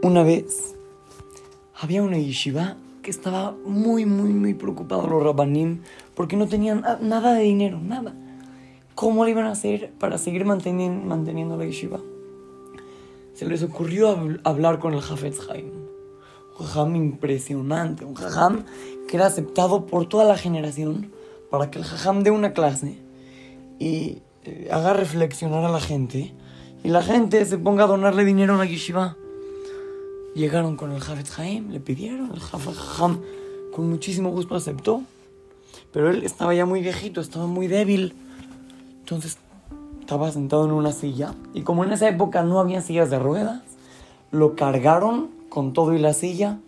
Una vez había una yeshiva que estaba muy, muy, muy preocupado los rabanim porque no tenían nada de dinero, nada. ¿Cómo le iban a hacer para seguir manteniendo, la yeshiva? Se les ocurrió hablar con el Hafetz Haim. Un jajam impresionante, un jajam que era aceptado por toda la generación para que el jajam dé una clase y eh, haga reflexionar a la gente y la gente se ponga a donarle dinero a la yeshiva. Llegaron con el Hafetz Haim, le pidieron, el Hafetz Haim con muchísimo gusto aceptó, pero él estaba ya muy viejito, estaba muy débil, entonces estaba sentado en una silla y como en esa época no había sillas de ruedas, lo cargaron con todo y la silla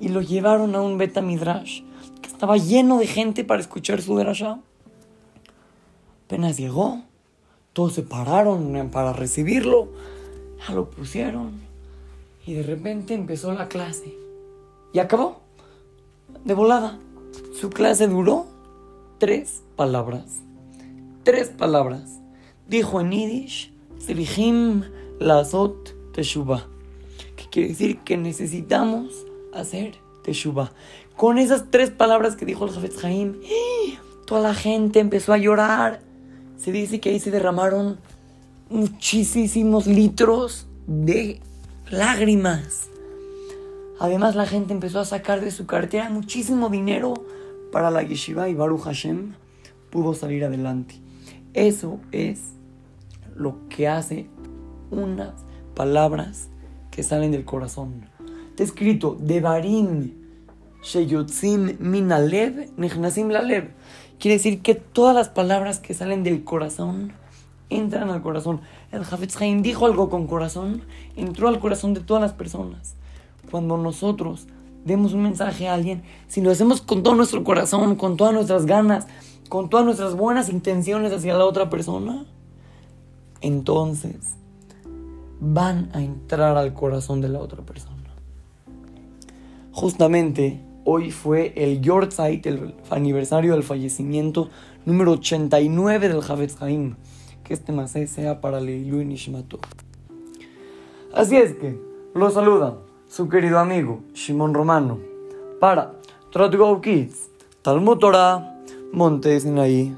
y lo llevaron a un Beta Midrash que estaba lleno de gente para escuchar su derasha. Apenas llegó, todos se pararon para recibirlo, ya lo pusieron y de repente empezó la clase y acabó de volada. Su clase duró tres palabras. Tres palabras. Dijo en Yiddish, Srihim Lazot Teshuvah. Que quiere decir que necesitamos hacer Teshuvah. Con esas tres palabras que dijo el Jafetz Haim, toda la gente empezó a llorar. Se dice que ahí se derramaron muchísimos litros de lágrimas. Además, la gente empezó a sacar de su cartera muchísimo dinero para la yeshiva y Baruch Hashem pudo salir adelante. Eso es lo que hace unas palabras que salen del corazón. Está escrito, Devarim sheyotzim minalev nichnasim lalev. Quiere decir que todas las palabras que salen del corazón entran al corazón. El Hafetz Haim dijo algo con corazón, entró al corazón de todas las personas. Cuando nosotros demos un mensaje a alguien, si lo hacemos con todo nuestro corazón, con todas nuestras ganas, con todas nuestras buenas intenciones hacia la otra persona, entonces van a entrar al corazón de la otra persona. Justamente hoy fue el Yortzeit, el aniversario del fallecimiento número 89 del Havetz Haim. Que este masé sea para Leilu y Nishmato. Así es que, lo saluda su querido amigo Shimon Romano para Trot Go Kids, Talmud Torah, Monte Sinaí.